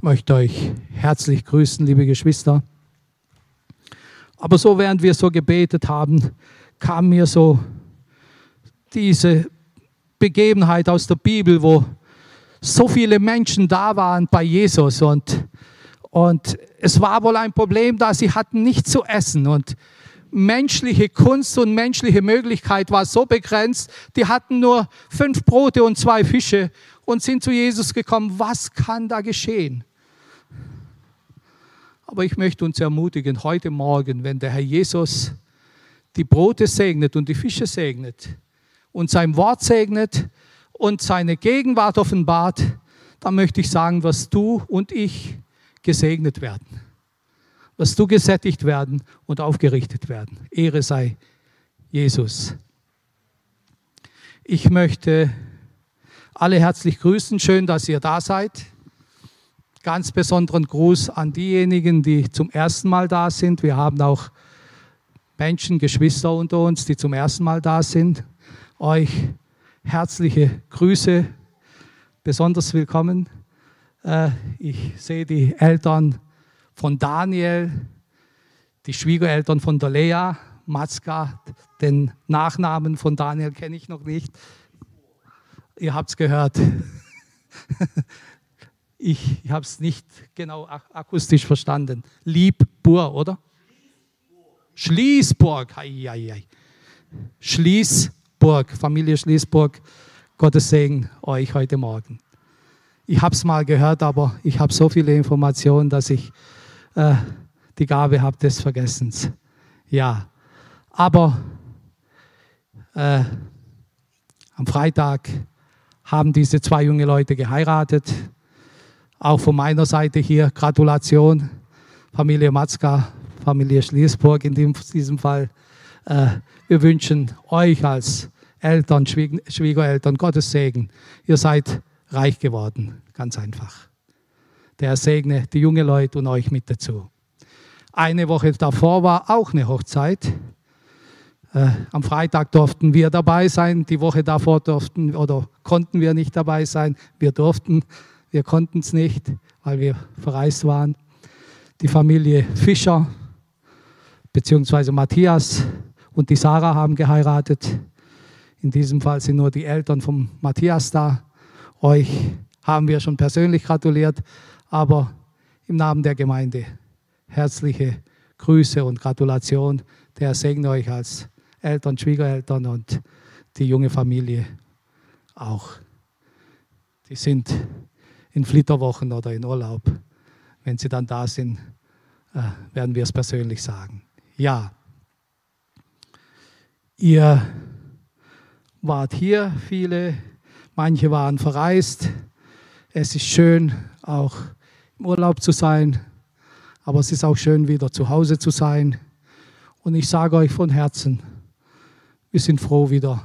Ich möchte euch herzlich grüßen, liebe Geschwister. Aber so während wir so gebetet haben, kam mir so diese Begebenheit aus der Bibel, wo so viele Menschen da waren bei Jesus und, und es war wohl ein Problem da, sie hatten nichts zu essen und menschliche Kunst und menschliche Möglichkeit war so begrenzt, die hatten nur fünf Brote und zwei Fische und sind zu Jesus gekommen. Was kann da geschehen? Aber ich möchte uns ermutigen, heute Morgen, wenn der Herr Jesus die Brote segnet und die Fische segnet und sein Wort segnet und seine Gegenwart offenbart, dann möchte ich sagen, was du und ich gesegnet werden. Was du gesättigt werden und aufgerichtet werden. Ehre sei Jesus. Ich möchte alle herzlich grüßen. Schön, dass ihr da seid. Ganz besonderen Gruß an diejenigen, die zum ersten Mal da sind. Wir haben auch Menschen, Geschwister unter uns, die zum ersten Mal da sind. Euch herzliche Grüße, besonders willkommen. Äh, ich sehe die Eltern von Daniel, die Schwiegereltern von der Lea, Matzka, den Nachnamen von Daniel kenne ich noch nicht. Ihr habt es gehört. Ich, habe es nicht genau akustisch verstanden. Liebbur, oder? Schließburg. Schließburg. Schließburg, Familie Schließburg. Gottes Segen euch heute Morgen. Ich habe es mal gehört, aber ich habe so viele Informationen, dass ich äh, die Gabe habe des Vergessens. Ja, aber äh, am Freitag haben diese zwei junge Leute geheiratet. Auch von meiner Seite hier Gratulation, Familie Matzka, Familie Schließburg in diesem Fall. Äh, wir wünschen euch als Eltern, Schwiegereltern Gottes Segen. Ihr seid reich geworden, ganz einfach. Der segne die junge Leute und euch mit dazu. Eine Woche davor war auch eine Hochzeit. Äh, am Freitag durften wir dabei sein, die Woche davor durften oder konnten wir nicht dabei sein. Wir durften wir konnten es nicht, weil wir verreist waren. Die Familie Fischer beziehungsweise Matthias und die Sarah haben geheiratet. In diesem Fall sind nur die Eltern von Matthias da. Euch haben wir schon persönlich gratuliert, aber im Namen der Gemeinde herzliche Grüße und Gratulation. Der segne euch als Eltern, Schwiegereltern und die junge Familie auch. Die sind in Flitterwochen oder in Urlaub. Wenn Sie dann da sind, äh, werden wir es persönlich sagen. Ja, ihr wart hier, viele, manche waren verreist. Es ist schön, auch im Urlaub zu sein, aber es ist auch schön, wieder zu Hause zu sein. Und ich sage euch von Herzen, wir sind froh, wieder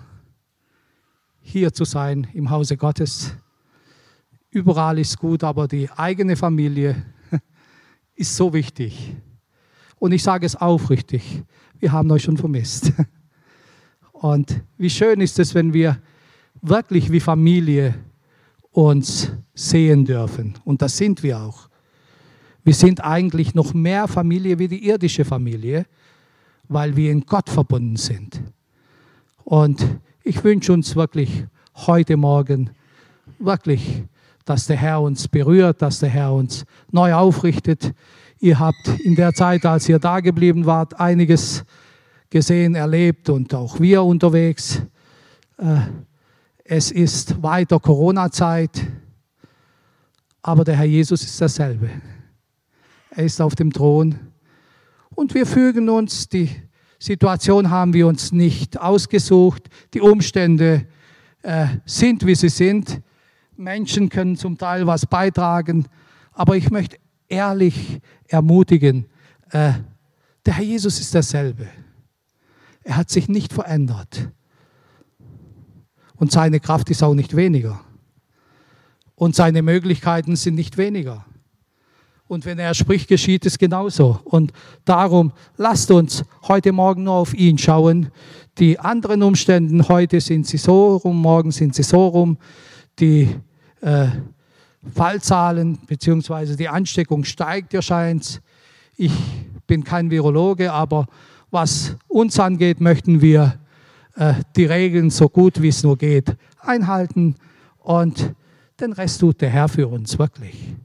hier zu sein im Hause Gottes. Überall ist gut, aber die eigene Familie ist so wichtig. Und ich sage es aufrichtig, wir haben euch schon vermisst. Und wie schön ist es, wenn wir wirklich wie Familie uns sehen dürfen. Und das sind wir auch. Wir sind eigentlich noch mehr Familie wie die irdische Familie, weil wir in Gott verbunden sind. Und ich wünsche uns wirklich heute Morgen wirklich dass der Herr uns berührt, dass der Herr uns neu aufrichtet. Ihr habt in der Zeit, als ihr da geblieben wart, einiges gesehen, erlebt und auch wir unterwegs. Äh, es ist weiter Corona-Zeit, aber der Herr Jesus ist derselbe. Er ist auf dem Thron und wir fügen uns, die Situation haben wir uns nicht ausgesucht, die Umstände äh, sind, wie sie sind. Menschen können zum Teil was beitragen, aber ich möchte ehrlich ermutigen, äh, der Herr Jesus ist derselbe. Er hat sich nicht verändert. Und seine Kraft ist auch nicht weniger. Und seine Möglichkeiten sind nicht weniger. Und wenn er spricht, geschieht es genauso. Und darum lasst uns heute Morgen nur auf ihn schauen. Die anderen Umstände, heute sind sie so rum, morgen sind sie so rum die äh, Fallzahlen bzw. die Ansteckung steigt, ihr scheint. Ich bin kein Virologe, aber was uns angeht, möchten wir äh, die Regeln so gut wie es nur geht einhalten und den Rest tut der Herr für uns wirklich.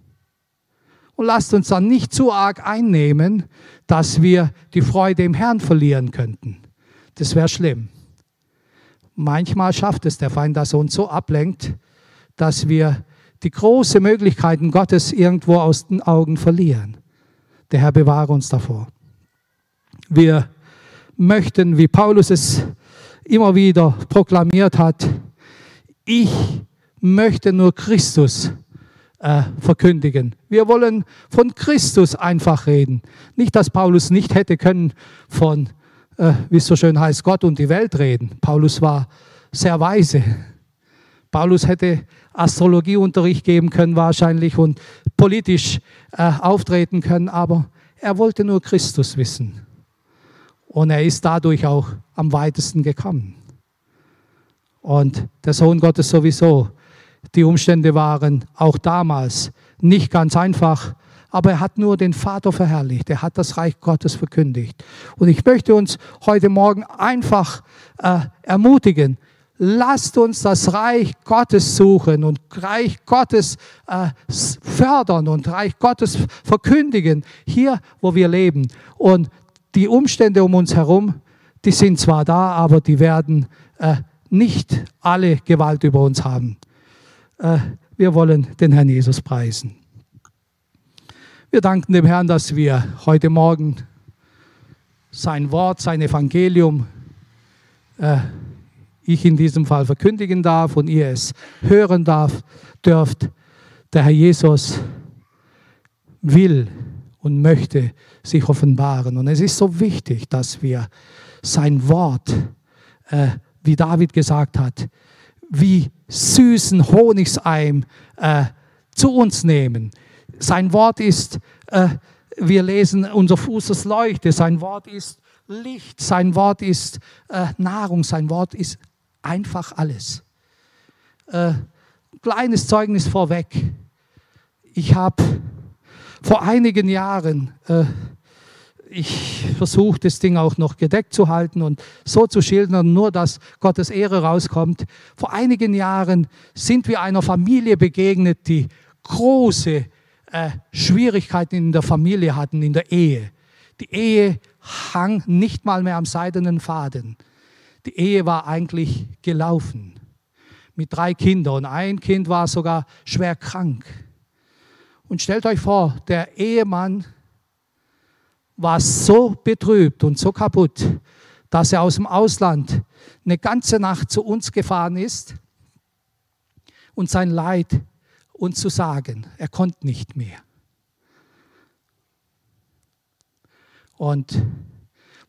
Und lasst uns dann nicht zu arg einnehmen, dass wir die Freude im Herrn verlieren könnten. Das wäre schlimm. Manchmal schafft es der Feind, dass er uns so ablenkt, dass wir die großen Möglichkeiten Gottes irgendwo aus den Augen verlieren. Der Herr bewahre uns davor. Wir möchten, wie Paulus es immer wieder proklamiert hat, ich möchte nur Christus äh, verkündigen. Wir wollen von Christus einfach reden. Nicht, dass Paulus nicht hätte können von, äh, wie es so schön heißt, Gott und die Welt reden. Paulus war sehr weise. Paulus hätte Astrologieunterricht geben können wahrscheinlich und politisch äh, auftreten können, aber er wollte nur Christus wissen. Und er ist dadurch auch am weitesten gekommen. Und der Sohn Gottes sowieso. Die Umstände waren auch damals nicht ganz einfach, aber er hat nur den Vater verherrlicht. Er hat das Reich Gottes verkündigt. Und ich möchte uns heute Morgen einfach äh, ermutigen, lasst uns das Reich Gottes suchen und Reich Gottes äh, fördern und Reich Gottes verkündigen, hier, wo wir leben. Und die Umstände um uns herum, die sind zwar da, aber die werden äh, nicht alle Gewalt über uns haben. Äh, wir wollen den Herrn Jesus preisen. Wir danken dem Herrn, dass wir heute Morgen sein Wort, sein Evangelium, äh, ich in diesem Fall verkündigen darf und ihr es hören darf, dürft. Der Herr Jesus will und möchte sich offenbaren. Und es ist so wichtig, dass wir sein Wort, äh, wie David gesagt hat, wie süßen Honigseim äh, zu uns nehmen. Sein Wort ist, äh, wir lesen, unser Fuß ist Leuchte, sein Wort ist Licht, sein Wort ist äh, Nahrung, sein Wort ist einfach alles. Äh, kleines Zeugnis vorweg. Ich habe vor einigen Jahren, äh, ich versuche das Ding auch noch gedeckt zu halten und so zu schildern, nur dass Gottes Ehre rauskommt. Vor einigen Jahren sind wir einer Familie begegnet, die große äh, Schwierigkeiten in der Familie hatten, in der Ehe. Die Ehe hang nicht mal mehr am seidenen Faden. Die Ehe war eigentlich gelaufen mit drei Kindern und ein Kind war sogar schwer krank. Und stellt euch vor, der Ehemann war so betrübt und so kaputt, dass er aus dem Ausland eine ganze Nacht zu uns gefahren ist und sein Leid uns zu sagen. Er konnte nicht mehr. Und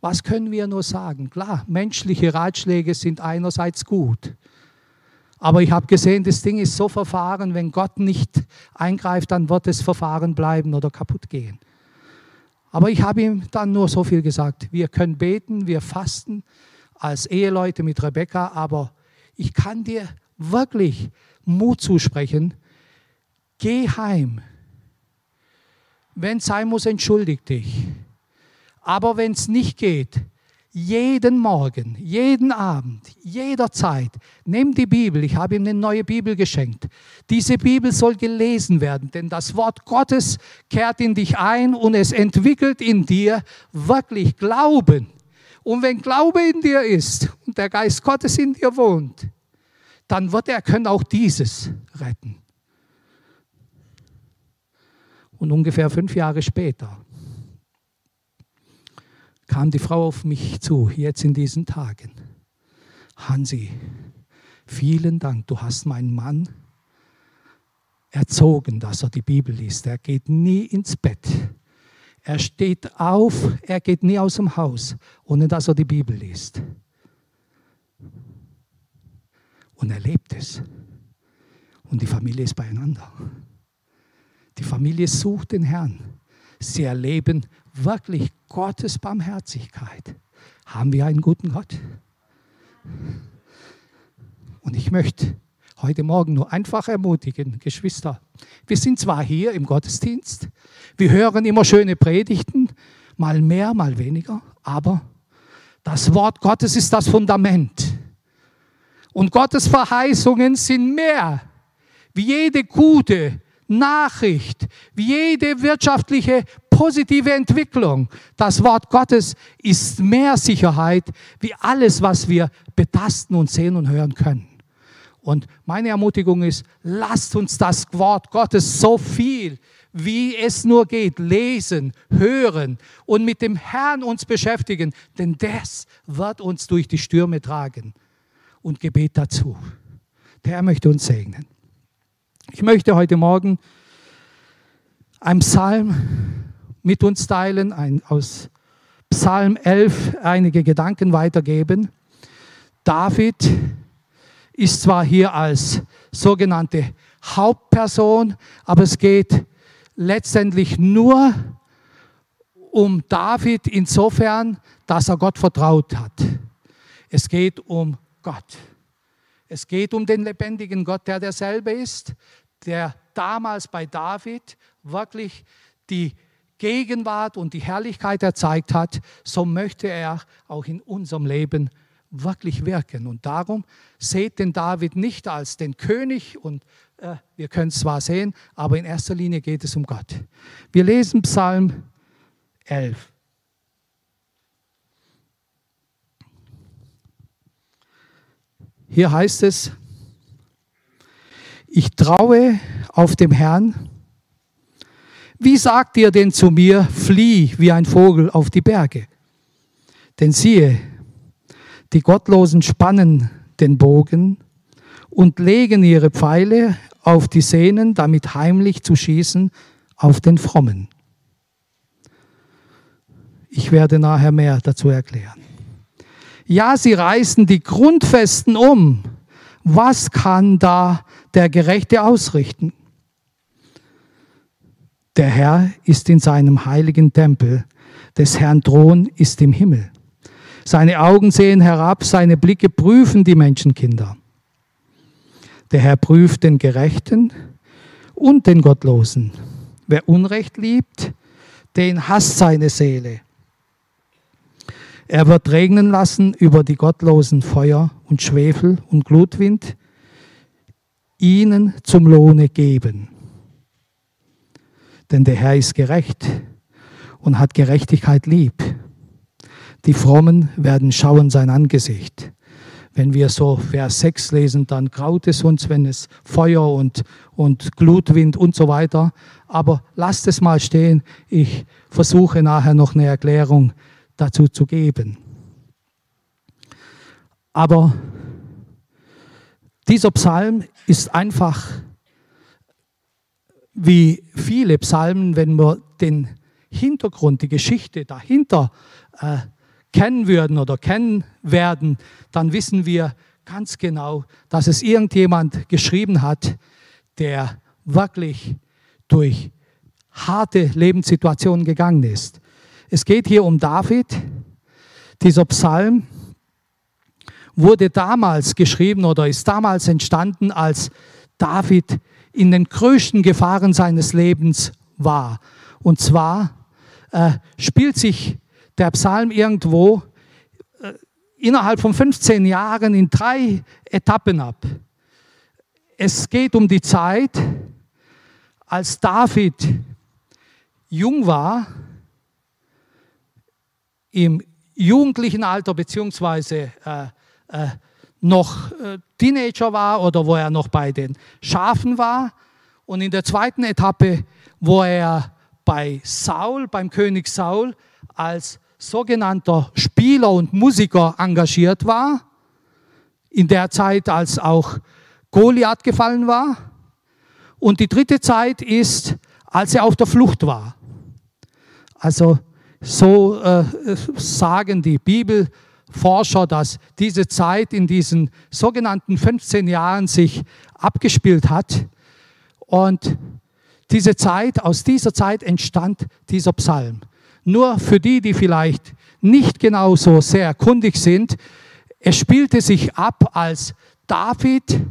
was können wir nur sagen? Klar, menschliche Ratschläge sind einerseits gut. Aber ich habe gesehen, das Ding ist so verfahren, wenn Gott nicht eingreift, dann wird das Verfahren bleiben oder kaputt gehen. Aber ich habe ihm dann nur so viel gesagt. Wir können beten, wir fasten als Eheleute mit Rebecca, aber ich kann dir wirklich Mut zusprechen. Geh heim. Wenn es sein muss, entschuldig dich. Aber wenn es nicht geht, jeden Morgen, jeden Abend, jederzeit. Nimm die Bibel. Ich habe ihm eine neue Bibel geschenkt. Diese Bibel soll gelesen werden, denn das Wort Gottes kehrt in dich ein und es entwickelt in dir wirklich Glauben. Und wenn Glaube in dir ist und der Geist Gottes in dir wohnt, dann wird er können auch dieses retten. Und ungefähr fünf Jahre später kam die Frau auf mich zu, jetzt in diesen Tagen. Hansi, vielen Dank, du hast meinen Mann erzogen, dass er die Bibel liest. Er geht nie ins Bett. Er steht auf, er geht nie aus dem Haus, ohne dass er die Bibel liest. Und er lebt es. Und die Familie ist beieinander. Die Familie sucht den Herrn. Sie erleben wirklich Gottes Barmherzigkeit. Haben wir einen guten Gott? Und ich möchte heute Morgen nur einfach ermutigen, Geschwister. Wir sind zwar hier im Gottesdienst, wir hören immer schöne Predigten, mal mehr, mal weniger, aber das Wort Gottes ist das Fundament. Und Gottes Verheißungen sind mehr wie jede gute Nachricht, wie jede wirtschaftliche positive Entwicklung. Das Wort Gottes ist mehr Sicherheit wie alles, was wir betasten und sehen und hören können. Und meine Ermutigung ist, lasst uns das Wort Gottes so viel, wie es nur geht, lesen, hören und mit dem Herrn uns beschäftigen, denn das wird uns durch die Stürme tragen. Und Gebet dazu. Der Herr möchte uns segnen. Ich möchte heute Morgen einen Psalm mit uns teilen, ein, aus Psalm 11 einige Gedanken weitergeben. David ist zwar hier als sogenannte Hauptperson, aber es geht letztendlich nur um David insofern, dass er Gott vertraut hat. Es geht um Gott. Es geht um den lebendigen Gott, der derselbe ist, der damals bei David wirklich die Gegenwart und die Herrlichkeit erzeigt hat, so möchte er auch in unserem Leben wirklich wirken. Und darum seht den David nicht als den König und äh, wir können es zwar sehen, aber in erster Linie geht es um Gott. Wir lesen Psalm 11. Hier heißt es, ich traue auf dem Herrn. Wie sagt ihr denn zu mir, flieh wie ein Vogel auf die Berge? Denn siehe, die Gottlosen spannen den Bogen und legen ihre Pfeile auf die Sehnen, damit heimlich zu schießen auf den Frommen. Ich werde nachher mehr dazu erklären. Ja, sie reißen die Grundfesten um. Was kann da der Gerechte ausrichten? Der Herr ist in seinem heiligen Tempel, des Herrn Thron ist im Himmel. Seine Augen sehen herab, seine Blicke prüfen die Menschenkinder. Der Herr prüft den Gerechten und den Gottlosen. Wer Unrecht liebt, den hasst seine Seele. Er wird regnen lassen über die Gottlosen Feuer und Schwefel und Glutwind, ihnen zum Lohne geben. Denn der Herr ist gerecht und hat Gerechtigkeit lieb. Die Frommen werden schauen sein Angesicht. Wenn wir so Vers 6 lesen, dann graut es uns, wenn es Feuer und, und Glutwind und so weiter. Aber lasst es mal stehen. Ich versuche nachher noch eine Erklärung dazu zu geben. Aber dieser Psalm ist einfach wie viele Psalmen, wenn wir den Hintergrund, die Geschichte dahinter äh, kennen würden oder kennen werden, dann wissen wir ganz genau, dass es irgendjemand geschrieben hat, der wirklich durch harte Lebenssituationen gegangen ist. Es geht hier um David. Dieser Psalm wurde damals geschrieben oder ist damals entstanden, als David in den größten Gefahren seines Lebens war. Und zwar äh, spielt sich der Psalm irgendwo äh, innerhalb von 15 Jahren in drei Etappen ab. Es geht um die Zeit, als David jung war, im jugendlichen Alter beziehungsweise äh, äh, noch äh, Teenager war oder wo er noch bei den Schafen war. Und in der zweiten Etappe, wo er bei Saul, beim König Saul, als sogenannter Spieler und Musiker engagiert war, in der Zeit, als auch Goliath gefallen war. Und die dritte Zeit ist, als er auf der Flucht war. Also so äh, sagen die Bibelforscher, dass diese Zeit in diesen sogenannten 15 Jahren sich abgespielt hat. Und diese Zeit, aus dieser Zeit entstand dieser Psalm. Nur für die, die vielleicht nicht genau so sehr kundig sind, es spielte sich ab, als David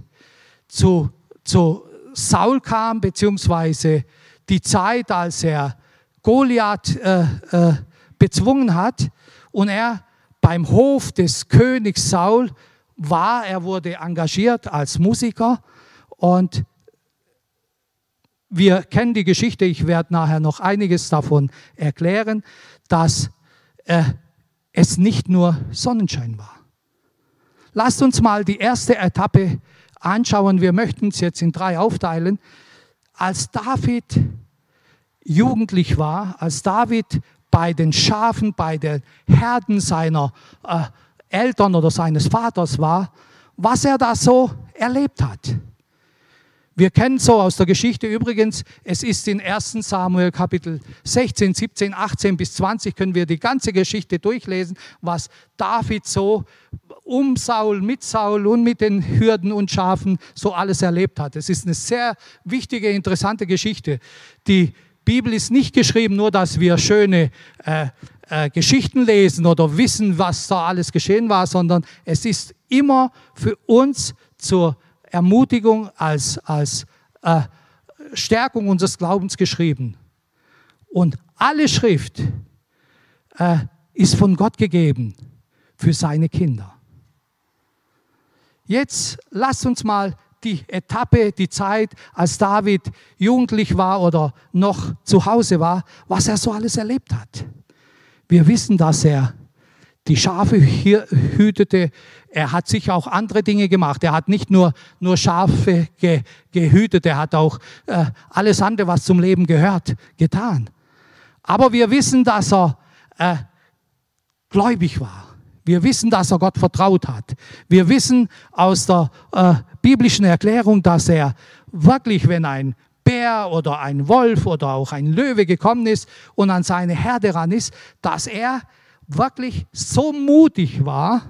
zu, zu Saul kam, beziehungsweise die Zeit, als er Goliath äh, äh, bezwungen hat und er beim Hof des Königs Saul war. Er wurde engagiert als Musiker und wir kennen die Geschichte, ich werde nachher noch einiges davon erklären, dass äh, es nicht nur Sonnenschein war. Lasst uns mal die erste Etappe anschauen. Wir möchten es jetzt in drei aufteilen. Als David jugendlich war, als David bei den Schafen, bei den Herden seiner äh, Eltern oder seines Vaters war, was er da so erlebt hat. Wir kennen so aus der Geschichte übrigens, es ist in 1 Samuel Kapitel 16, 17, 18 bis 20 können wir die ganze Geschichte durchlesen, was David so um Saul, mit Saul und mit den Hürden und Schafen so alles erlebt hat. Es ist eine sehr wichtige, interessante Geschichte. Die Bibel ist nicht geschrieben, nur dass wir schöne äh, äh, Geschichten lesen oder wissen, was da alles geschehen war, sondern es ist immer für uns zur Ermutigung, als, als äh, Stärkung unseres Glaubens geschrieben. Und alle Schrift äh, ist von Gott gegeben für seine Kinder. Jetzt lasst uns mal die Etappe, die Zeit, als David jugendlich war oder noch zu Hause war, was er so alles erlebt hat. Wir wissen, dass er die Schafe hütete. Er hat sich auch andere Dinge gemacht. Er hat nicht nur, nur Schafe ge, gehütet, er hat auch äh, alles andere, was zum Leben gehört, getan. Aber wir wissen, dass er äh, gläubig war. Wir wissen, dass er Gott vertraut hat. Wir wissen aus der äh, biblischen Erklärung, dass er wirklich, wenn ein Bär oder ein Wolf oder auch ein Löwe gekommen ist und an seine Herde ran ist, dass er wirklich so mutig war,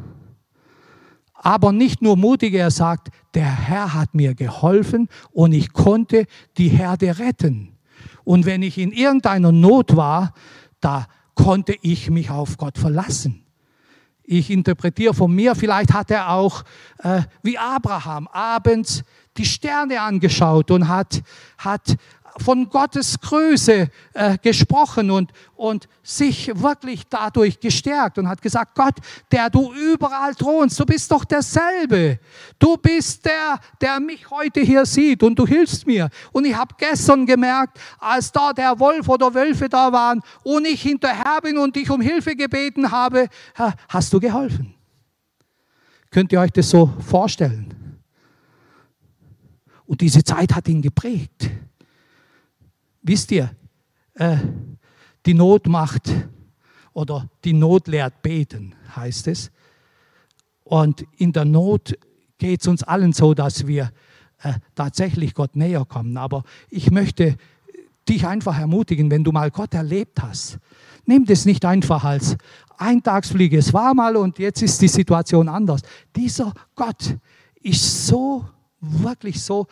aber nicht nur mutig, er sagt, der Herr hat mir geholfen und ich konnte die Herde retten. Und wenn ich in irgendeiner Not war, da konnte ich mich auf Gott verlassen. Ich interpretiere von mir, vielleicht hat er auch äh, wie Abraham abends die Sterne angeschaut und hat, hat von Gottes Größe äh, gesprochen und, und sich wirklich dadurch gestärkt und hat gesagt, Gott, der du überall thronst, du bist doch derselbe. Du bist der, der mich heute hier sieht und du hilfst mir. Und ich habe gestern gemerkt, als da der Wolf oder Wölfe da waren und ich hinterher bin und dich um Hilfe gebeten habe, hast du geholfen. Könnt ihr euch das so vorstellen? Und diese Zeit hat ihn geprägt. Wisst ihr, äh, die Not macht oder die Not lehrt beten, heißt es. Und in der Not geht es uns allen so, dass wir äh, tatsächlich Gott näher kommen. Aber ich möchte dich einfach ermutigen, wenn du mal Gott erlebt hast, nimm das nicht einfach als Eintagsfliege. Es war mal und jetzt ist die Situation anders. Dieser Gott ist so, wirklich so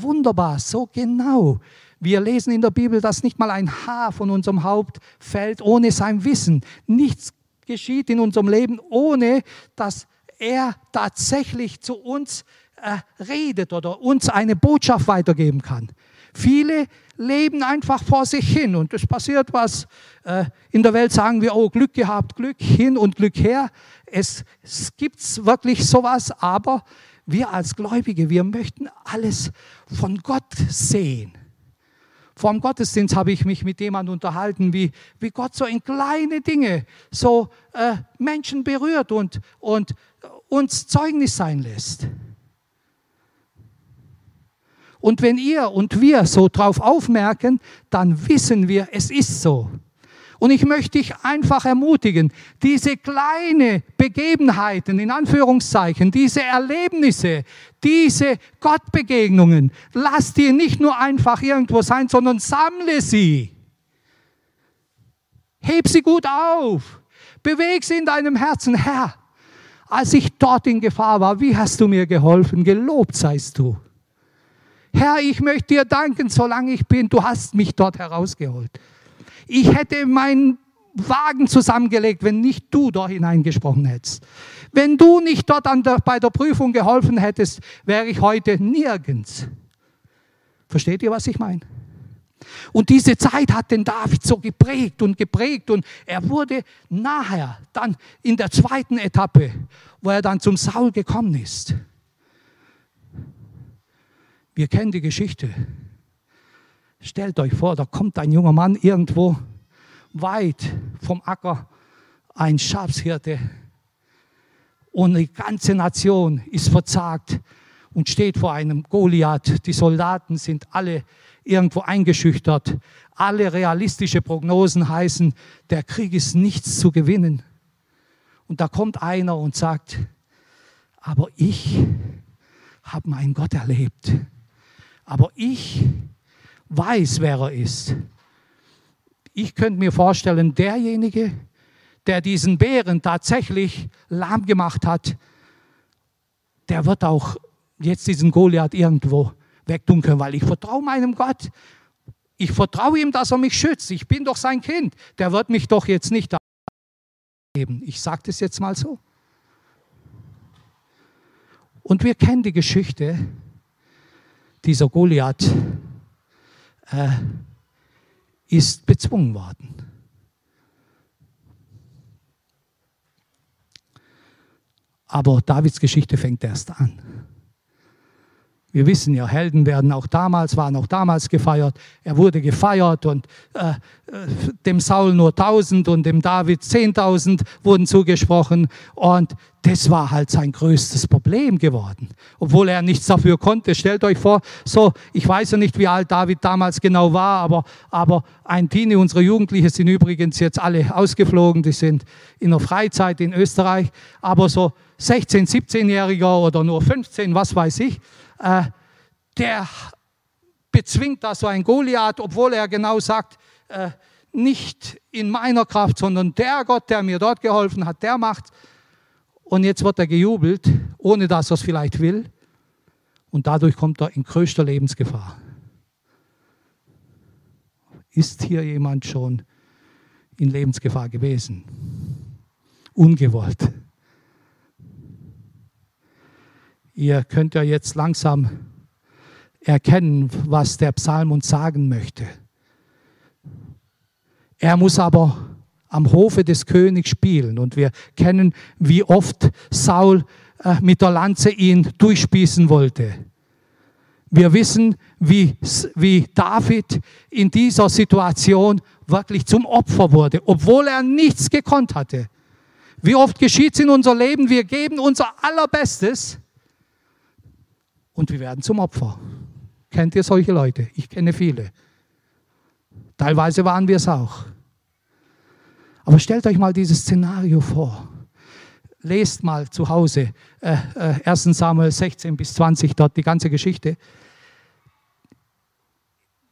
wunderbar, so genau. Wir lesen in der Bibel, dass nicht mal ein Haar von unserem Haupt fällt ohne sein Wissen. Nichts geschieht in unserem Leben, ohne dass er tatsächlich zu uns äh, redet oder uns eine Botschaft weitergeben kann. Viele leben einfach vor sich hin und es passiert was. Äh, in der Welt sagen wir, oh, Glück gehabt, Glück hin und Glück her. Es, es gibt wirklich sowas, aber wir als Gläubige, wir möchten alles von Gott sehen. Vor dem Gottesdienst habe ich mich mit jemandem unterhalten, wie, wie Gott so in kleine Dinge so äh, Menschen berührt und, und uns Zeugnis sein lässt. Und wenn ihr und wir so drauf aufmerken, dann wissen wir, es ist so. Und ich möchte dich einfach ermutigen, diese kleine Begebenheiten, in Anführungszeichen, diese Erlebnisse, diese Gottbegegnungen, lass dir nicht nur einfach irgendwo sein, sondern sammle sie. Heb sie gut auf. Beweg sie in deinem Herzen. Herr, als ich dort in Gefahr war, wie hast du mir geholfen? Gelobt seist du. Herr, ich möchte dir danken, solange ich bin. Du hast mich dort herausgeholt. Ich hätte mein Wagen zusammengelegt, wenn nicht du da hineingesprochen hättest. Wenn du nicht dort der, bei der Prüfung geholfen hättest, wäre ich heute nirgends. Versteht ihr, was ich meine? Und diese Zeit hat den David so geprägt und geprägt und er wurde nachher, dann in der zweiten Etappe, wo er dann zum Saul gekommen ist. Wir kennen die Geschichte. Stellt euch vor, da kommt ein junger Mann irgendwo weit vom Acker, ein Schafshirte, und die ganze Nation ist verzagt und steht vor einem Goliath. Die Soldaten sind alle irgendwo eingeschüchtert. Alle realistische Prognosen heißen, der Krieg ist nichts zu gewinnen. Und da kommt einer und sagt, aber ich habe meinen Gott erlebt. Aber ich weiß, wer er ist. Ich könnte mir vorstellen, derjenige, der diesen Bären tatsächlich lahm gemacht hat, der wird auch jetzt diesen Goliath irgendwo wegtun können, weil ich vertraue meinem Gott. Ich vertraue ihm, dass er mich schützt. Ich bin doch sein Kind. Der wird mich doch jetzt nicht geben. Ich sage das jetzt mal so. Und wir kennen die Geschichte dieser Goliath äh, ist bezwungen worden. Aber Davids Geschichte fängt erst an. Wir wissen ja, Helden werden auch damals, waren auch damals gefeiert. Er wurde gefeiert und äh, äh dem Saul nur 1000 und dem David 10.000 wurden zugesprochen. Und das war halt sein größtes Problem geworden, obwohl er nichts dafür konnte. Stellt euch vor, so, ich weiß ja nicht, wie alt David damals genau war, aber, aber ein Teenie, unsere Jugendlichen sind übrigens jetzt alle ausgeflogen, die sind in der Freizeit in Österreich, aber so 16, 17-Jähriger oder nur 15, was weiß ich, äh, der bezwingt da so ein Goliath, obwohl er genau sagt, äh, nicht in meiner Kraft, sondern der Gott, der mir dort geholfen hat, der macht. Und jetzt wird er gejubelt, ohne dass er es vielleicht will. Und dadurch kommt er in größter Lebensgefahr. Ist hier jemand schon in Lebensgefahr gewesen? Ungewollt. Ihr könnt ja jetzt langsam erkennen, was der Psalm uns sagen möchte. Er muss aber am Hofe des Königs spielen. Und wir kennen, wie oft Saul äh, mit der Lanze ihn durchspießen wollte. Wir wissen, wie, wie David in dieser Situation wirklich zum Opfer wurde, obwohl er nichts gekonnt hatte. Wie oft geschieht es in unser Leben, wir geben unser Allerbestes und wir werden zum Opfer. Kennt ihr solche Leute? Ich kenne viele. Teilweise waren wir es auch. Aber stellt euch mal dieses Szenario vor. Lest mal zu Hause äh, äh, 1 Samuel 16 bis 20, dort die ganze Geschichte.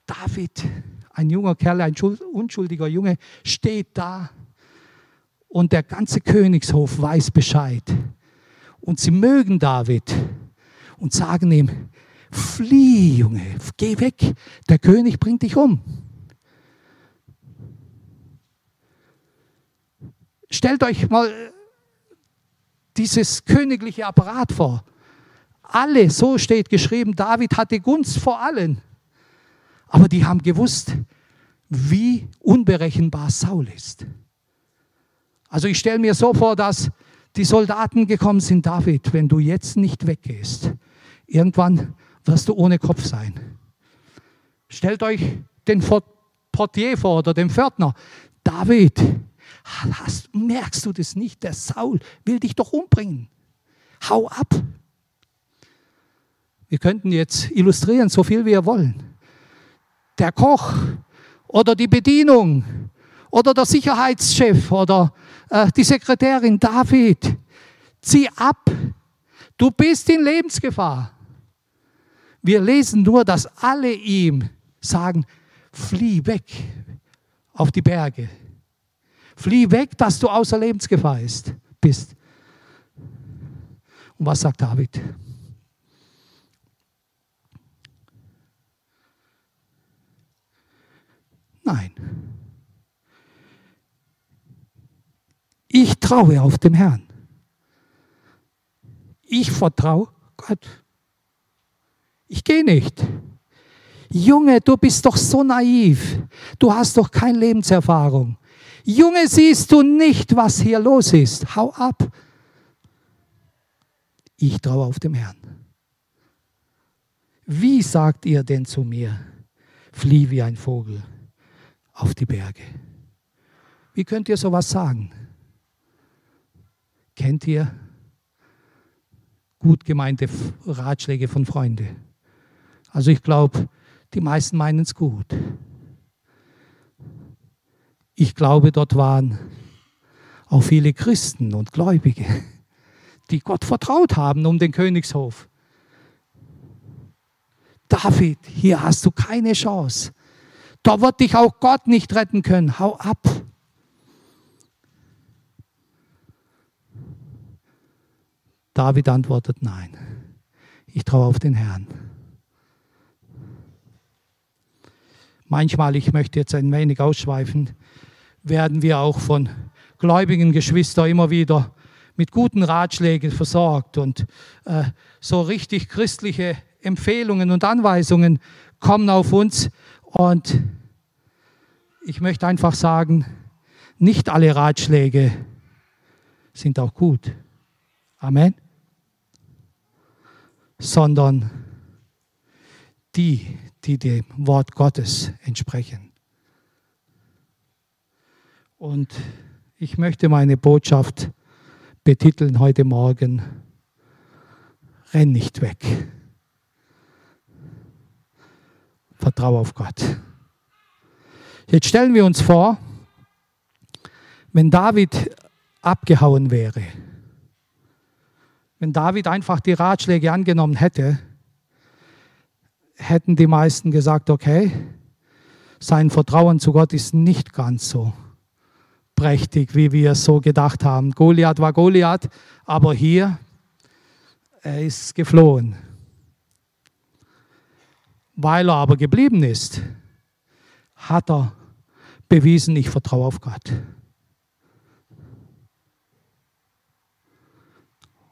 David, ein junger Kerl, ein unschuldiger Junge, steht da und der ganze Königshof weiß Bescheid. Und sie mögen David und sagen ihm, flieh, Junge, geh weg, der König bringt dich um. Stellt euch mal dieses königliche Apparat vor. Alle, so steht geschrieben, David hatte Gunst vor allen. Aber die haben gewusst, wie unberechenbar Saul ist. Also ich stelle mir so vor, dass die Soldaten gekommen sind, David, wenn du jetzt nicht weggehst, Irgendwann wirst du ohne Kopf sein. Stellt euch den Portier vor oder den Pförtner. David, hast, merkst du das nicht? Der Saul will dich doch umbringen. Hau ab. Wir könnten jetzt illustrieren, so viel wir wollen. Der Koch oder die Bedienung oder der Sicherheitschef oder äh, die Sekretärin David, zieh ab. Du bist in Lebensgefahr. Wir lesen nur, dass alle ihm sagen, flieh weg auf die Berge. Flieh weg, dass du außer Lebensgefahr bist. Und was sagt David? Nein. Ich traue auf dem Herrn. Ich vertraue Gott. Ich gehe nicht. Junge, du bist doch so naiv. Du hast doch keine Lebenserfahrung. Junge, siehst du nicht, was hier los ist? Hau ab. Ich traue auf dem Herrn. Wie sagt ihr denn zu mir, flieh wie ein Vogel auf die Berge? Wie könnt ihr sowas sagen? Kennt ihr gut gemeinte Ratschläge von Freunden? Also ich glaube, die meisten meinen es gut. Ich glaube, dort waren auch viele Christen und Gläubige, die Gott vertraut haben um den Königshof. David, hier hast du keine Chance. Da wird dich auch Gott nicht retten können. Hau ab. David antwortet nein. Ich traue auf den Herrn. Manchmal, ich möchte jetzt ein wenig ausschweifen, werden wir auch von gläubigen Geschwistern immer wieder mit guten Ratschlägen versorgt und äh, so richtig christliche Empfehlungen und Anweisungen kommen auf uns. Und ich möchte einfach sagen, nicht alle Ratschläge sind auch gut. Amen. Sondern die, die dem Wort Gottes entsprechen. Und ich möchte meine Botschaft betiteln heute Morgen, renn nicht weg. Vertraue auf Gott. Jetzt stellen wir uns vor, wenn David abgehauen wäre, wenn David einfach die Ratschläge angenommen hätte, hätten die meisten gesagt, okay, sein Vertrauen zu Gott ist nicht ganz so prächtig, wie wir es so gedacht haben. Goliath war Goliath, aber hier, er ist geflohen. Weil er aber geblieben ist, hat er bewiesen, ich vertraue auf Gott.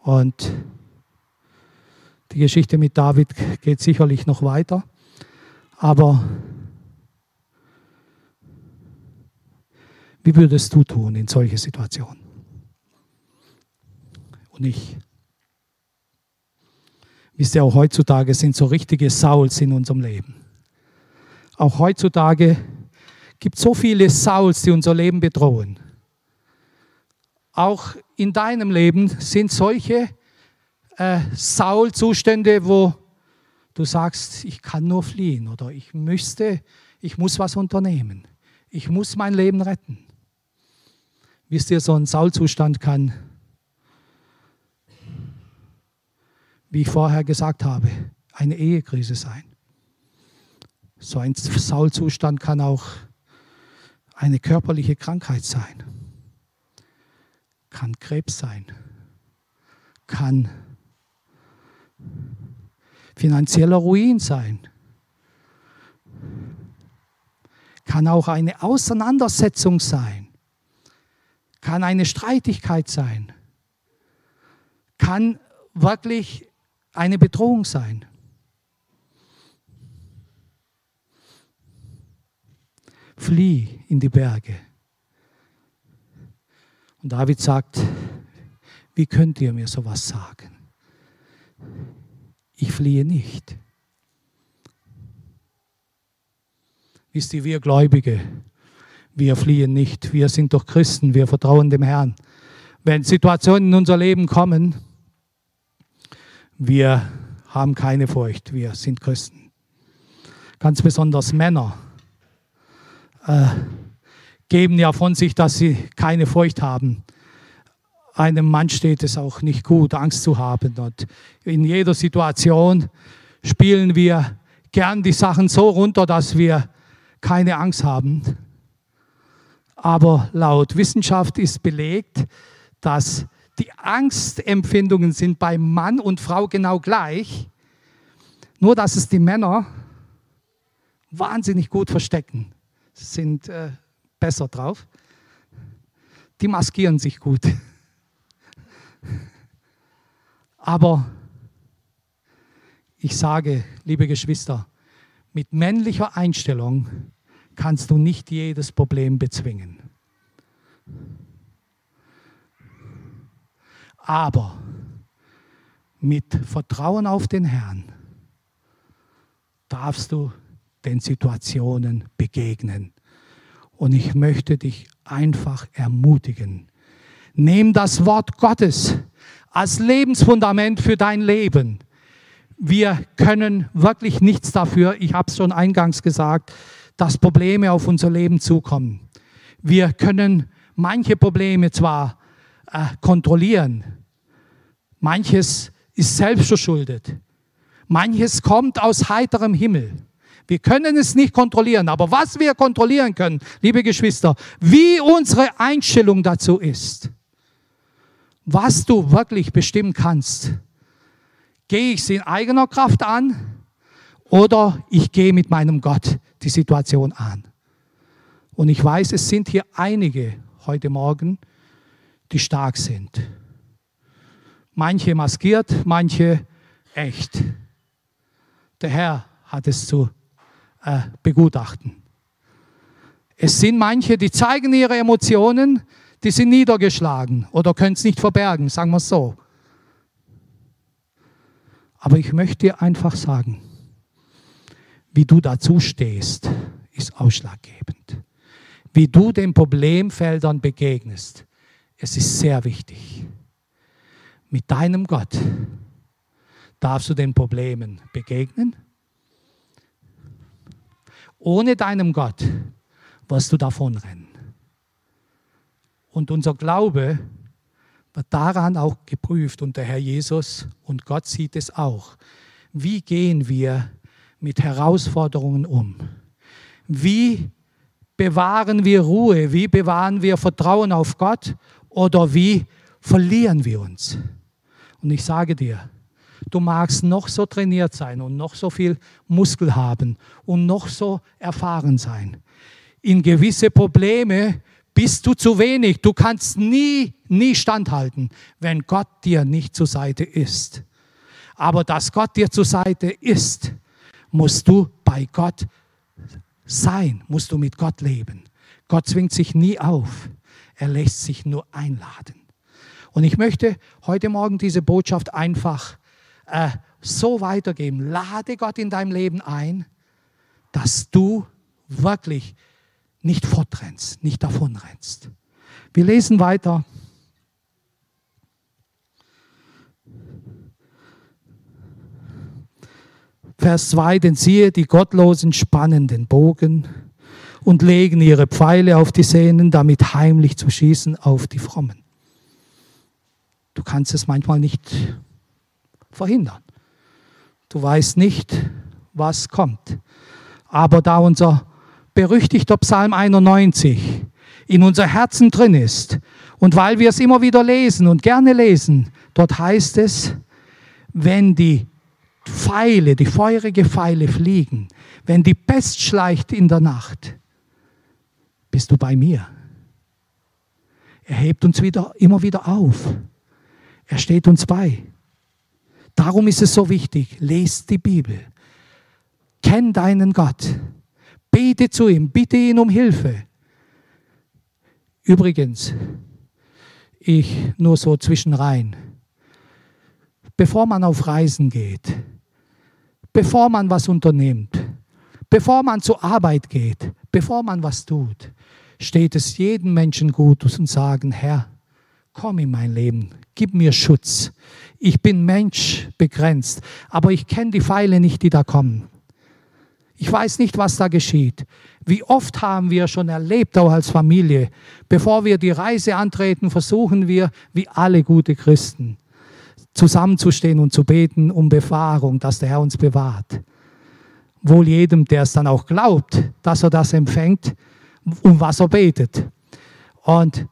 Und die Geschichte mit David geht sicherlich noch weiter, aber wie würdest du tun in solche Situationen? Und ich. Wisst ihr, auch heutzutage sind so richtige Sauls in unserem Leben. Auch heutzutage gibt es so viele Sauls, die unser Leben bedrohen. Auch in deinem Leben sind solche äh, Saul-Zustände, wo du sagst, ich kann nur fliehen oder ich müsste, ich muss was unternehmen. Ich muss mein Leben retten. Wisst ihr, so ein Saul-Zustand kann, wie ich vorher gesagt habe, eine Ehekrise sein. So ein Saul-Zustand kann auch eine körperliche Krankheit sein, kann Krebs sein, kann finanzieller Ruin sein. Kann auch eine Auseinandersetzung sein. Kann eine Streitigkeit sein. Kann wirklich eine Bedrohung sein. Flieh in die Berge. Und David sagt, wie könnt ihr mir sowas sagen? Ich fliehe nicht. Wisst ihr, wir Gläubige, wir fliehen nicht. Wir sind doch Christen, wir vertrauen dem Herrn. Wenn Situationen in unser Leben kommen, wir haben keine Furcht, wir sind Christen. Ganz besonders Männer äh, geben ja von sich, dass sie keine Furcht haben einem Mann steht es auch nicht gut, Angst zu haben. Und in jeder Situation spielen wir gern die Sachen so runter, dass wir keine Angst haben. Aber laut Wissenschaft ist belegt, dass die Angstempfindungen sind bei Mann und Frau genau gleich, nur dass es die Männer wahnsinnig gut verstecken, sind äh, besser drauf. die maskieren sich gut. Aber ich sage, liebe Geschwister, mit männlicher Einstellung kannst du nicht jedes Problem bezwingen. Aber mit Vertrauen auf den Herrn darfst du den Situationen begegnen. Und ich möchte dich einfach ermutigen. Nimm das Wort Gottes als Lebensfundament für dein Leben. Wir können wirklich nichts dafür, ich habe es schon eingangs gesagt, dass Probleme auf unser Leben zukommen. Wir können manche Probleme zwar äh, kontrollieren, manches ist selbst verschuldet, manches kommt aus heiterem Himmel. Wir können es nicht kontrollieren, aber was wir kontrollieren können, liebe Geschwister, wie unsere Einstellung dazu ist, was du wirklich bestimmen kannst. Gehe ich es in eigener Kraft an oder ich gehe mit meinem Gott die Situation an. Und ich weiß, es sind hier einige heute Morgen, die stark sind. Manche maskiert, manche echt. Der Herr hat es zu äh, begutachten. Es sind manche, die zeigen ihre Emotionen, die sind niedergeschlagen oder können es nicht verbergen, sagen wir es so. Aber ich möchte dir einfach sagen, wie du dazu stehst, ist ausschlaggebend. Wie du den Problemfeldern begegnest, es ist sehr wichtig. Mit deinem Gott darfst du den Problemen begegnen. Ohne deinem Gott wirst du davonrennen. Und unser Glaube wird daran auch geprüft und der Herr Jesus und Gott sieht es auch. Wie gehen wir mit Herausforderungen um? Wie bewahren wir Ruhe? Wie bewahren wir Vertrauen auf Gott? Oder wie verlieren wir uns? Und ich sage dir, du magst noch so trainiert sein und noch so viel Muskel haben und noch so erfahren sein. In gewisse Probleme bist du zu wenig. Du kannst nie, nie standhalten, wenn Gott dir nicht zur Seite ist. Aber dass Gott dir zur Seite ist, musst du bei Gott sein, musst du mit Gott leben. Gott zwingt sich nie auf. Er lässt sich nur einladen. Und ich möchte heute Morgen diese Botschaft einfach äh, so weitergeben. Lade Gott in deinem Leben ein, dass du wirklich nicht fortrennst, nicht davonrennst. Wir lesen weiter. Vers 2, denn siehe, die Gottlosen spannen den Bogen und legen ihre Pfeile auf die Sehnen, damit heimlich zu schießen auf die Frommen. Du kannst es manchmal nicht verhindern. Du weißt nicht, was kommt. Aber da unser berüchtigter Psalm 91 in unser Herzen drin ist und weil wir es immer wieder lesen und gerne lesen, dort heißt es, wenn die Pfeile, die feurige Pfeile fliegen, wenn die Pest schleicht in der Nacht, bist du bei mir. Er hebt uns wieder, immer wieder auf. Er steht uns bei. Darum ist es so wichtig, lest die Bibel. Kenn deinen Gott. Bete zu ihm, bitte ihn um Hilfe. Übrigens, ich nur so zwischenrein, bevor man auf Reisen geht, bevor man was unternimmt, bevor man zur Arbeit geht, bevor man was tut, steht es jedem Menschen gut und sagen, Herr, komm in mein Leben, gib mir Schutz. Ich bin Mensch begrenzt, aber ich kenne die Pfeile nicht, die da kommen. Ich weiß nicht, was da geschieht. Wie oft haben wir schon erlebt, auch als Familie, bevor wir die Reise antreten, versuchen wir, wie alle gute Christen, zusammenzustehen und zu beten um Bewahrung, dass der Herr uns bewahrt. Wohl jedem, der es dann auch glaubt, dass er das empfängt, um was er betet. Und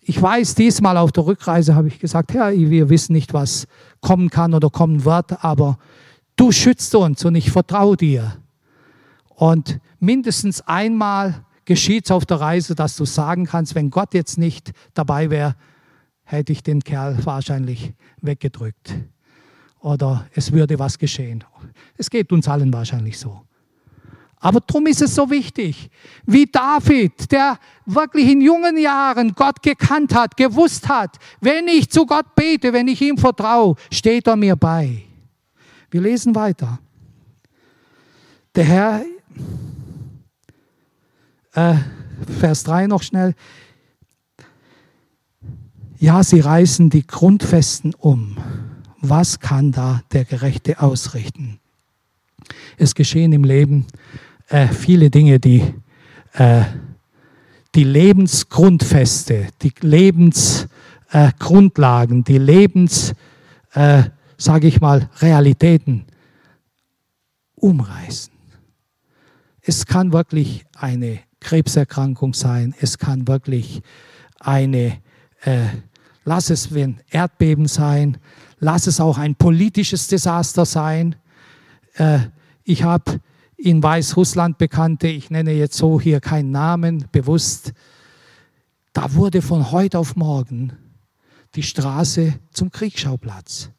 ich weiß, diesmal auf der Rückreise habe ich gesagt, Herr, wir wissen nicht, was kommen kann oder kommen wird, aber du schützt uns und ich vertraue dir. Und mindestens einmal geschieht es auf der Reise, dass du sagen kannst, wenn Gott jetzt nicht dabei wäre, hätte ich den Kerl wahrscheinlich weggedrückt. Oder es würde was geschehen. Es geht uns allen wahrscheinlich so. Aber darum ist es so wichtig, wie David, der wirklich in jungen Jahren Gott gekannt hat, gewusst hat, wenn ich zu Gott bete, wenn ich ihm vertraue, steht er mir bei. Wir lesen weiter. Der Herr, äh, Vers 3 noch schnell, ja, sie reißen die Grundfesten um. Was kann da der Gerechte ausrichten? Es geschehen im Leben äh, viele Dinge, die äh, die Lebensgrundfeste, die Lebensgrundlagen, äh, die Lebens, äh, sage ich mal, Realitäten umreißen. Es kann wirklich eine Krebserkrankung sein, es kann wirklich eine äh, lass es ein Erdbeben sein, lass es auch ein politisches Desaster sein. Äh, ich habe in Weißrussland Bekannte, ich nenne jetzt so hier keinen Namen, bewusst, da wurde von heute auf morgen die Straße zum Kriegsschauplatz.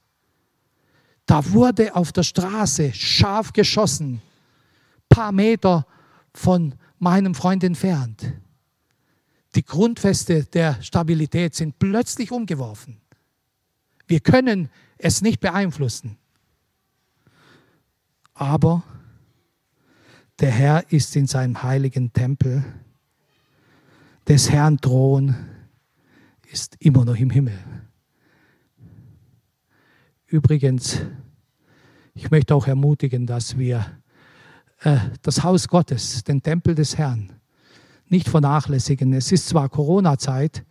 Da wurde auf der Straße scharf geschossen, paar Meter von meinem Freund entfernt. Die Grundfeste der Stabilität sind plötzlich umgeworfen. Wir können es nicht beeinflussen. Aber der Herr ist in seinem heiligen Tempel. Des Herrn Thron ist immer noch im Himmel. Übrigens, ich möchte auch ermutigen, dass wir äh, das Haus Gottes, den Tempel des Herrn, nicht vernachlässigen. Es ist zwar Corona-Zeit,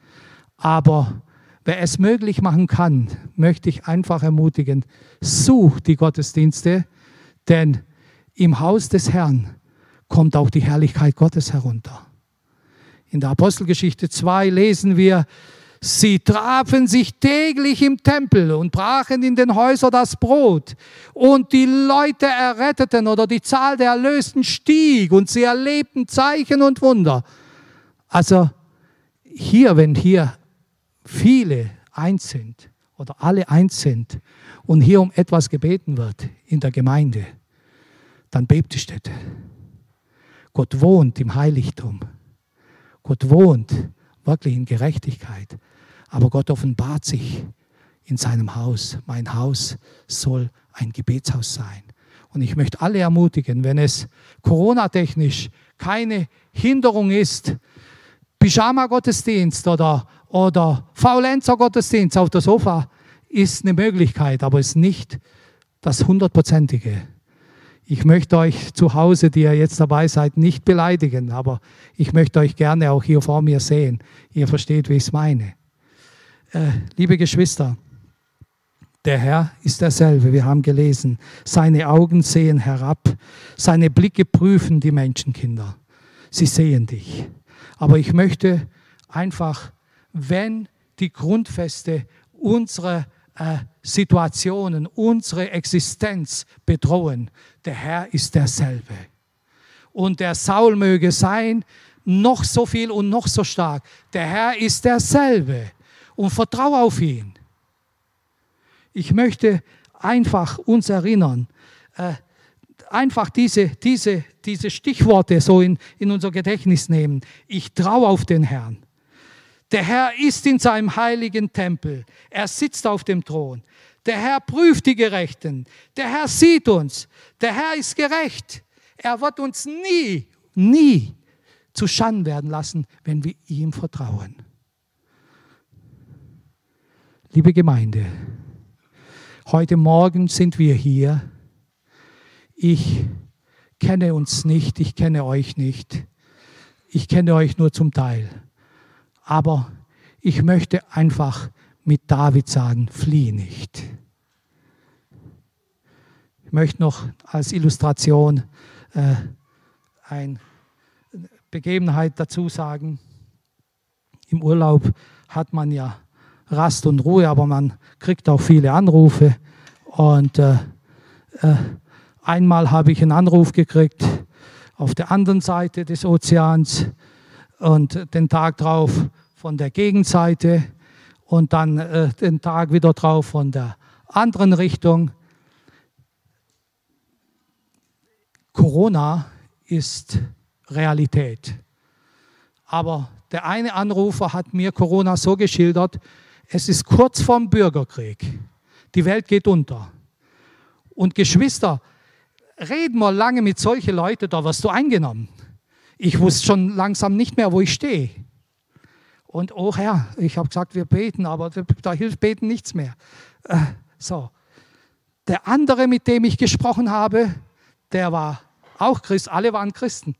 aber wer es möglich machen kann, möchte ich einfach ermutigen, such die Gottesdienste, denn im Haus des Herrn kommt auch die Herrlichkeit Gottes herunter. In der Apostelgeschichte 2 lesen wir, Sie trafen sich täglich im Tempel und brachen in den Häusern das Brot. Und die Leute erretteten oder die Zahl der Erlösten stieg und sie erlebten Zeichen und Wunder. Also hier, wenn hier viele eins sind oder alle eins sind und hier um etwas gebeten wird in der Gemeinde, dann bebt die Stätte. Gott wohnt im Heiligtum. Gott wohnt wirklich in Gerechtigkeit. Aber Gott offenbart sich in seinem Haus. Mein Haus soll ein Gebetshaus sein. Und ich möchte alle ermutigen, wenn es Corona-technisch keine Hinderung ist, Pyjama-Gottesdienst oder, oder Faulenzer-Gottesdienst auf der Sofa ist eine Möglichkeit, aber ist nicht das hundertprozentige. Ich möchte euch zu Hause, die ihr jetzt dabei seid, nicht beleidigen, aber ich möchte euch gerne auch hier vor mir sehen. Ihr versteht, wie ich es meine. Äh, liebe Geschwister, der Herr ist derselbe, wir haben gelesen. Seine Augen sehen herab, seine Blicke prüfen die Menschenkinder. Sie sehen dich. Aber ich möchte einfach, wenn die Grundfeste unserer äh, Situationen, unsere Existenz bedrohen, der Herr ist derselbe. Und der Saul möge sein, noch so viel und noch so stark. Der Herr ist derselbe. Und vertraue auf ihn. Ich möchte einfach uns erinnern, äh, einfach diese, diese, diese Stichworte so in, in unser Gedächtnis nehmen. Ich traue auf den Herrn. Der Herr ist in seinem heiligen Tempel. Er sitzt auf dem Thron. Der Herr prüft die Gerechten. Der Herr sieht uns. Der Herr ist gerecht. Er wird uns nie, nie zu Schanden werden lassen, wenn wir ihm vertrauen. Liebe Gemeinde, heute Morgen sind wir hier. Ich kenne uns nicht, ich kenne euch nicht. Ich kenne euch nur zum Teil. Aber ich möchte einfach mit David sagen, flieh nicht. Ich möchte noch als Illustration äh, eine Begebenheit dazu sagen. Im Urlaub hat man ja Rast und Ruhe, aber man kriegt auch viele Anrufe. Und äh, äh, einmal habe ich einen Anruf gekriegt auf der anderen Seite des Ozeans und den Tag drauf von der Gegenseite und dann äh, den Tag wieder drauf von der anderen Richtung. Corona ist Realität. Aber der eine Anrufer hat mir Corona so geschildert, es ist kurz vorm Bürgerkrieg. Die Welt geht unter. Und Geschwister, reden wir lange mit solchen Leuten, da wirst du eingenommen. Ich wusste schon langsam nicht mehr, wo ich stehe. Und oh Herr, ich habe gesagt, wir beten, aber da hilft beten nichts mehr. Äh, so. Der andere, mit dem ich gesprochen habe, der war auch Christ, alle waren Christen.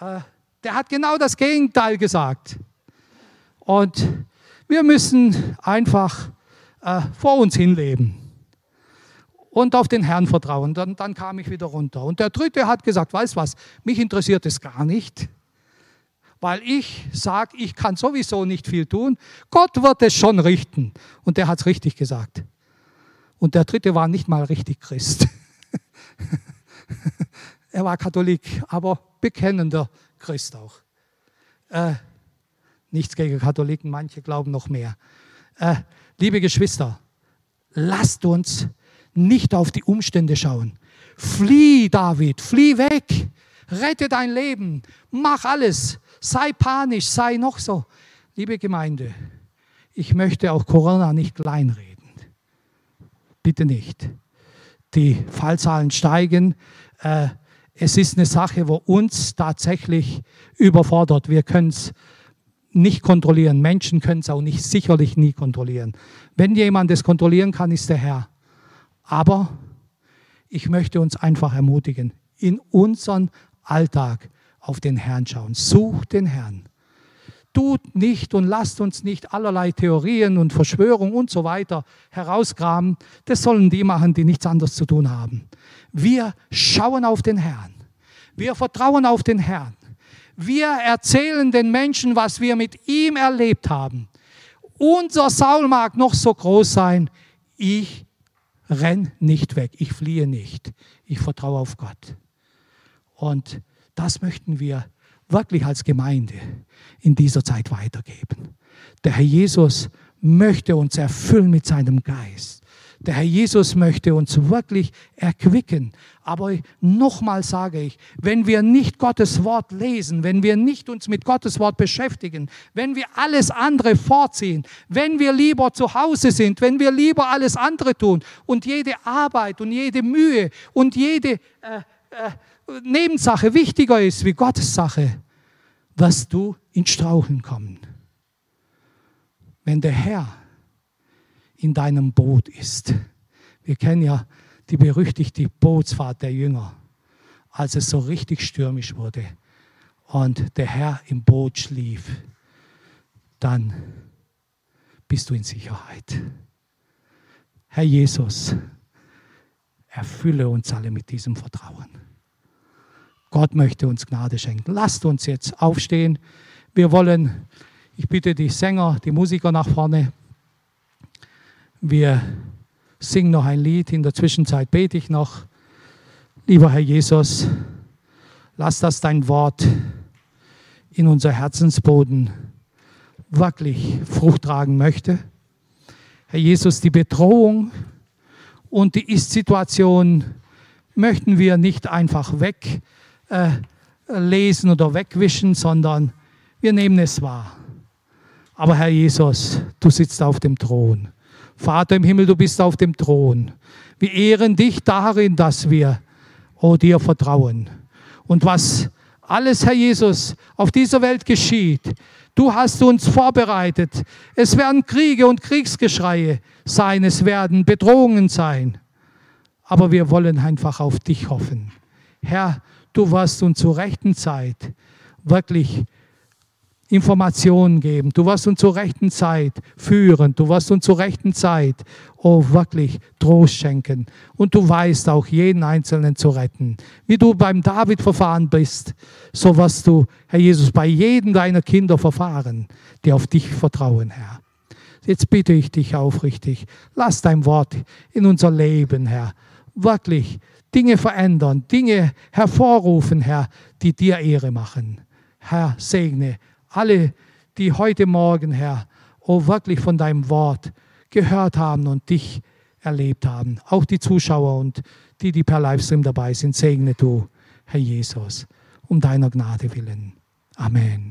Äh, der hat genau das Gegenteil gesagt. Und wir müssen einfach äh, vor uns hinleben und auf den Herrn vertrauen. Dann, dann kam ich wieder runter. Und der dritte hat gesagt, weißt was, mich interessiert es gar nicht, weil ich sage, ich kann sowieso nicht viel tun. Gott wird es schon richten. Und der hat es richtig gesagt. Und der dritte war nicht mal richtig Christ. er war Katholik, aber bekennender Christ auch. Äh, nichts gegen Katholiken, manche glauben noch mehr. Äh, liebe Geschwister, lasst uns nicht auf die Umstände schauen. Flieh, David, flieh weg, rette dein Leben, mach alles, sei panisch, sei noch so. Liebe Gemeinde, ich möchte auch Corona nicht kleinreden. Bitte nicht. Die Fallzahlen steigen. Äh, es ist eine Sache, wo uns tatsächlich überfordert. Wir können es nicht kontrollieren. Menschen können es auch nicht, sicherlich nie kontrollieren. Wenn jemand es kontrollieren kann, ist der Herr. Aber ich möchte uns einfach ermutigen, in unseren Alltag auf den Herrn schauen. Sucht den Herrn. Tut nicht und lasst uns nicht allerlei Theorien und Verschwörungen und so weiter herausgraben. Das sollen die machen, die nichts anderes zu tun haben. Wir schauen auf den Herrn. Wir vertrauen auf den Herrn. Wir erzählen den Menschen, was wir mit ihm erlebt haben. Unser Saul mag noch so groß sein. Ich renn nicht weg, ich fliehe nicht, ich vertraue auf Gott. Und das möchten wir wirklich als Gemeinde in dieser Zeit weitergeben. Der Herr Jesus möchte uns erfüllen mit seinem Geist. Der Herr Jesus möchte uns wirklich erquicken. Aber nochmal sage ich, wenn wir nicht Gottes Wort lesen, wenn wir nicht uns mit Gottes Wort beschäftigen, wenn wir alles andere vorziehen, wenn wir lieber zu Hause sind, wenn wir lieber alles andere tun und jede Arbeit und jede Mühe und jede äh, äh, Nebensache wichtiger ist wie Gottes Sache, wirst du in Straucheln kommen. Wenn der Herr in deinem Boot ist. Wir kennen ja die berüchtigte Bootsfahrt der Jünger, als es so richtig stürmisch wurde und der Herr im Boot schlief. Dann bist du in Sicherheit. Herr Jesus, erfülle uns alle mit diesem Vertrauen. Gott möchte uns Gnade schenken. Lasst uns jetzt aufstehen. Wir wollen, ich bitte die Sänger, die Musiker nach vorne. Wir singen noch ein Lied. In der Zwischenzeit bete ich noch. Lieber Herr Jesus, lass das dein Wort in unser Herzensboden wirklich Frucht tragen möchte. Herr Jesus, die Bedrohung und die Ist-Situation möchten wir nicht einfach weglesen äh, oder wegwischen, sondern wir nehmen es wahr. Aber Herr Jesus, du sitzt auf dem Thron. Vater im Himmel, du bist auf dem Thron. Wir ehren dich darin, dass wir, oh, dir vertrauen. Und was alles, Herr Jesus, auf dieser Welt geschieht, du hast uns vorbereitet. Es werden Kriege und Kriegsgeschreie sein, es werden Bedrohungen sein. Aber wir wollen einfach auf dich hoffen. Herr, du wirst uns zur rechten Zeit wirklich Informationen geben. Du wirst uns zur rechten Zeit führen. Du wirst uns zur rechten Zeit, oh, wirklich Trost schenken. Und du weißt auch, jeden Einzelnen zu retten. Wie du beim David verfahren bist, so wirst du, Herr Jesus, bei jedem deiner Kinder verfahren, die auf dich vertrauen, Herr. Jetzt bitte ich dich aufrichtig, lass dein Wort in unser Leben, Herr, wirklich Dinge verändern, Dinge hervorrufen, Herr, die dir Ehre machen. Herr, segne alle, die heute Morgen, Herr, oh wirklich von deinem Wort gehört haben und dich erlebt haben. Auch die Zuschauer und die, die per Livestream dabei sind, segne du, Herr Jesus, um deiner Gnade willen. Amen.